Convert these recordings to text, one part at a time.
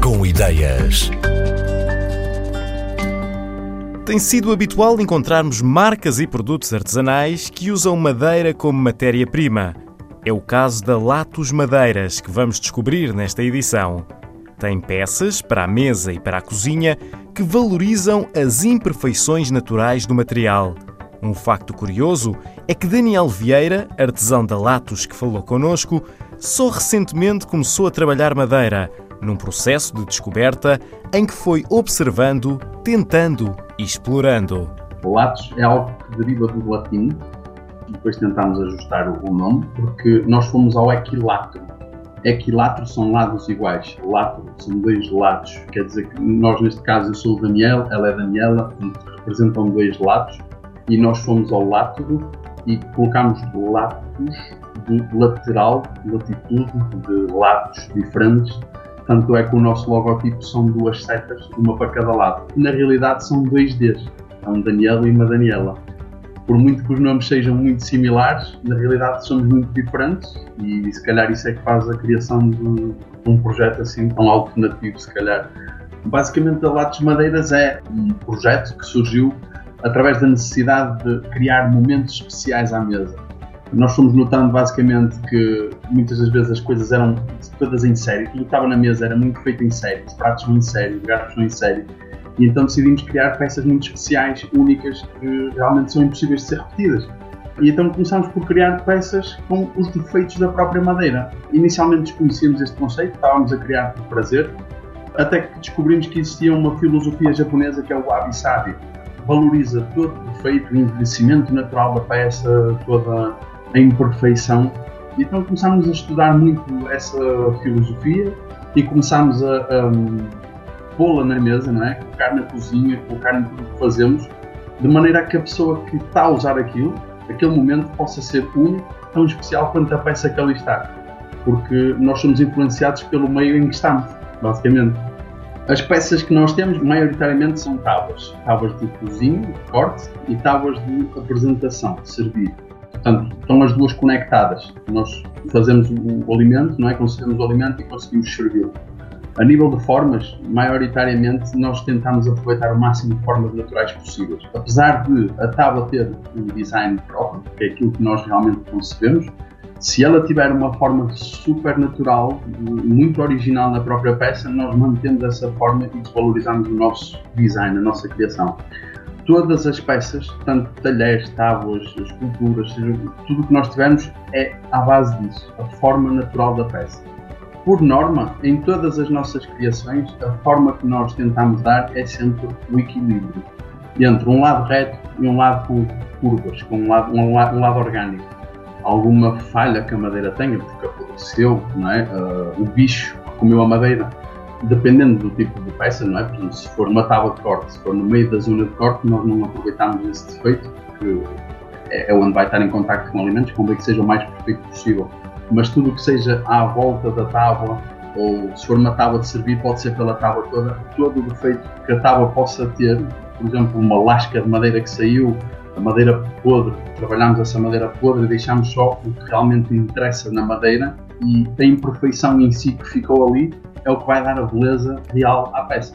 Com Ideias. Tem sido habitual encontrarmos marcas e produtos artesanais que usam madeira como matéria-prima. É o caso da Latos Madeiras, que vamos descobrir nesta edição. Tem peças para a mesa e para a cozinha que valorizam as imperfeições naturais do material. Um facto curioso é que Daniel Vieira, artesão da Latos que falou connosco, só recentemente começou a trabalhar madeira, num processo de descoberta em que foi observando, tentando e explorando. Latos é algo que deriva do latim, depois tentámos ajustar o nome, porque nós fomos ao equilatro. Equilatro são lados iguais, latro são dois lados, quer dizer que nós, neste caso, eu sou o Daniel, ela é Daniela, representam dois lados, e nós fomos ao látro e colocámos latos de lateral, latitude, de lados diferentes. Tanto é que o nosso logotipo são duas setas, uma para cada lado. Na realidade são dois Ds, é um Daniel e uma Daniela. Por muito que os nomes sejam muito similares, na realidade somos muito diferentes e se calhar isso é que faz a criação de um projeto assim tão alternativo, se calhar. Basicamente, a Latos Madeiras é um projeto que surgiu através da necessidade de criar momentos especiais à mesa. Nós fomos notando basicamente que muitas das vezes as coisas eram todas em série, tudo que estava na mesa era muito feito em série, os pratos vão em série, os garfos vão em série, e então decidimos criar peças muito especiais, únicas, que realmente são impossíveis de ser repetidas. E então começámos por criar peças com os defeitos da própria madeira. Inicialmente desconhecíamos este conceito, estávamos a criar por prazer, até que descobrimos que existia uma filosofia japonesa que é o wabi-sabi, valoriza todo o defeito, o envelhecimento natural da peça, toda a imperfeição. Então começámos a estudar muito essa filosofia e começámos a, a pô-la na mesa, não é? colocar na cozinha, colocar em tudo que fazemos, de maneira que a pessoa que está a usar aquilo, aquele momento, possa ser único, tão especial quanto a peça que ali está. Porque nós somos influenciados pelo meio em que estamos, basicamente. As peças que nós temos, maioritariamente, são tábuas. Tábuas de cozinha, de corte, e tábuas de apresentação, de servir. Portanto, estão as duas conectadas. Nós fazemos o alimento, não é? Concebemos o alimento e conseguimos servi-lo. A nível de formas, maioritariamente nós tentamos aproveitar o máximo de formas naturais possíveis. Apesar de a tábua ter um design próprio, que é aquilo que nós realmente concebemos, se ela tiver uma forma super natural, muito original na própria peça, nós mantemos essa forma e desvalorizamos o nosso design, a nossa criação. Todas as peças, tanto talheres, tábuas, esculturas, tudo o que nós tivermos é à base disso, a forma natural da peça. Por norma, em todas as nossas criações, a forma que nós tentamos dar é sempre o equilíbrio entre um lado reto e um lado com curvas, com um lado, um lado, um lado orgânico alguma falha que a madeira tenha, porque apodreceu, é? Uh, o bicho comeu a madeira, dependendo do tipo de peça, não é? Por se for uma tábua de corte, se for no meio da zona de corte, nós não aproveitamos esse defeito, porque é, é onde vai estar em contato com alimentos, convém que seja o mais perfeito possível. Mas tudo o que seja à volta da tábua, ou se for uma tábua de servir, pode ser pela tábua toda, todo o defeito que a tábua possa ter, por exemplo, uma lasca de madeira que saiu, a madeira podre, trabalhamos essa madeira podre deixamos só o que realmente interessa na madeira e a imperfeição em si que ficou ali é o que vai dar a beleza real à peça.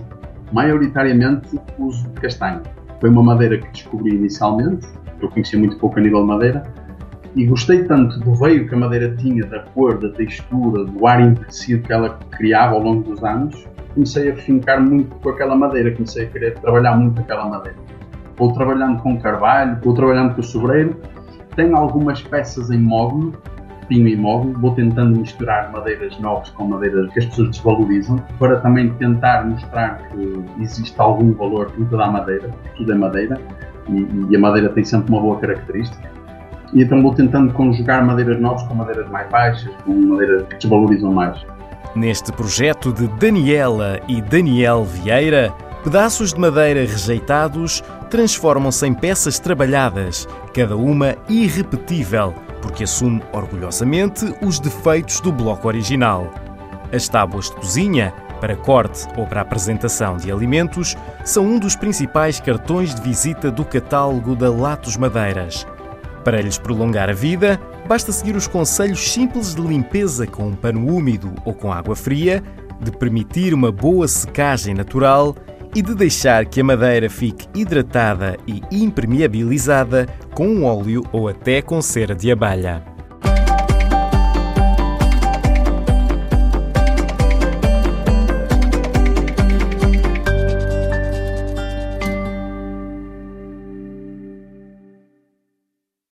Maioritariamente uso de castanho. Foi uma madeira que descobri inicialmente, eu conhecia muito pouco a nível de madeira, e gostei tanto do veio que a madeira tinha, da cor, da textura, do ar envelhecido que ela criava ao longo dos anos, comecei a fincar muito com aquela madeira, comecei a querer trabalhar muito aquela madeira ou trabalhando com carvalho, ou trabalhando com sobreiro. Tenho algumas peças em móvel, pinho imóvel, vou tentando misturar madeiras novas com madeiras que as pessoas desvalorizam, para também tentar mostrar que existe algum valor em toda a madeira, tudo é madeira, e, e a madeira tem sempre uma boa característica. E então vou tentando conjugar madeiras novas com madeiras mais baixas, com madeiras que desvalorizam mais. Neste projeto de Daniela e Daniel Vieira, pedaços de madeira rejeitados transformam-se em peças trabalhadas, cada uma irrepetível, porque assume orgulhosamente os defeitos do bloco original. As tábuas de cozinha, para corte ou para apresentação de alimentos, são um dos principais cartões de visita do catálogo da Latos Madeiras. Para lhes prolongar a vida, basta seguir os conselhos simples de limpeza com um pano úmido ou com água fria, de permitir uma boa secagem natural e de deixar que a madeira fique hidratada e impermeabilizada com óleo ou até com cera de abelha.